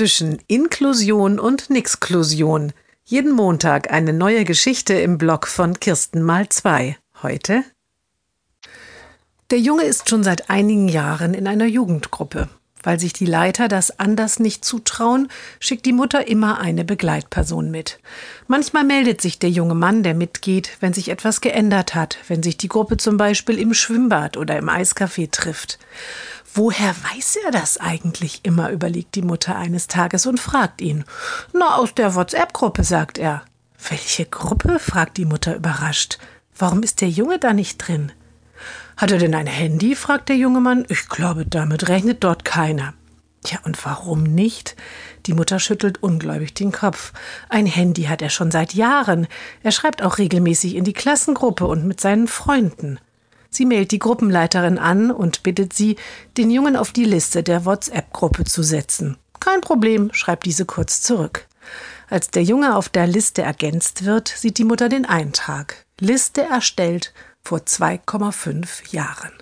zwischen Inklusion und Nixklusion. Jeden Montag eine neue Geschichte im Blog von Kirsten mal zwei. Heute? Der Junge ist schon seit einigen Jahren in einer Jugendgruppe. Weil sich die Leiter das anders nicht zutrauen, schickt die Mutter immer eine Begleitperson mit. Manchmal meldet sich der junge Mann, der mitgeht, wenn sich etwas geändert hat, wenn sich die Gruppe zum Beispiel im Schwimmbad oder im Eiscafé trifft. Woher weiß er das eigentlich immer, überlegt die Mutter eines Tages und fragt ihn. Na, aus der WhatsApp-Gruppe, sagt er. Welche Gruppe? fragt die Mutter überrascht. Warum ist der Junge da nicht drin? Hat er denn ein Handy? fragt der junge Mann. Ich glaube, damit rechnet dort keiner. Ja, und warum nicht? Die Mutter schüttelt ungläubig den Kopf. Ein Handy hat er schon seit Jahren. Er schreibt auch regelmäßig in die Klassengruppe und mit seinen Freunden. Sie mailt die Gruppenleiterin an und bittet sie, den Jungen auf die Liste der WhatsApp-Gruppe zu setzen. Kein Problem, schreibt diese kurz zurück. Als der Junge auf der Liste ergänzt wird, sieht die Mutter den Eintrag. Liste erstellt vor 2,5 Jahren.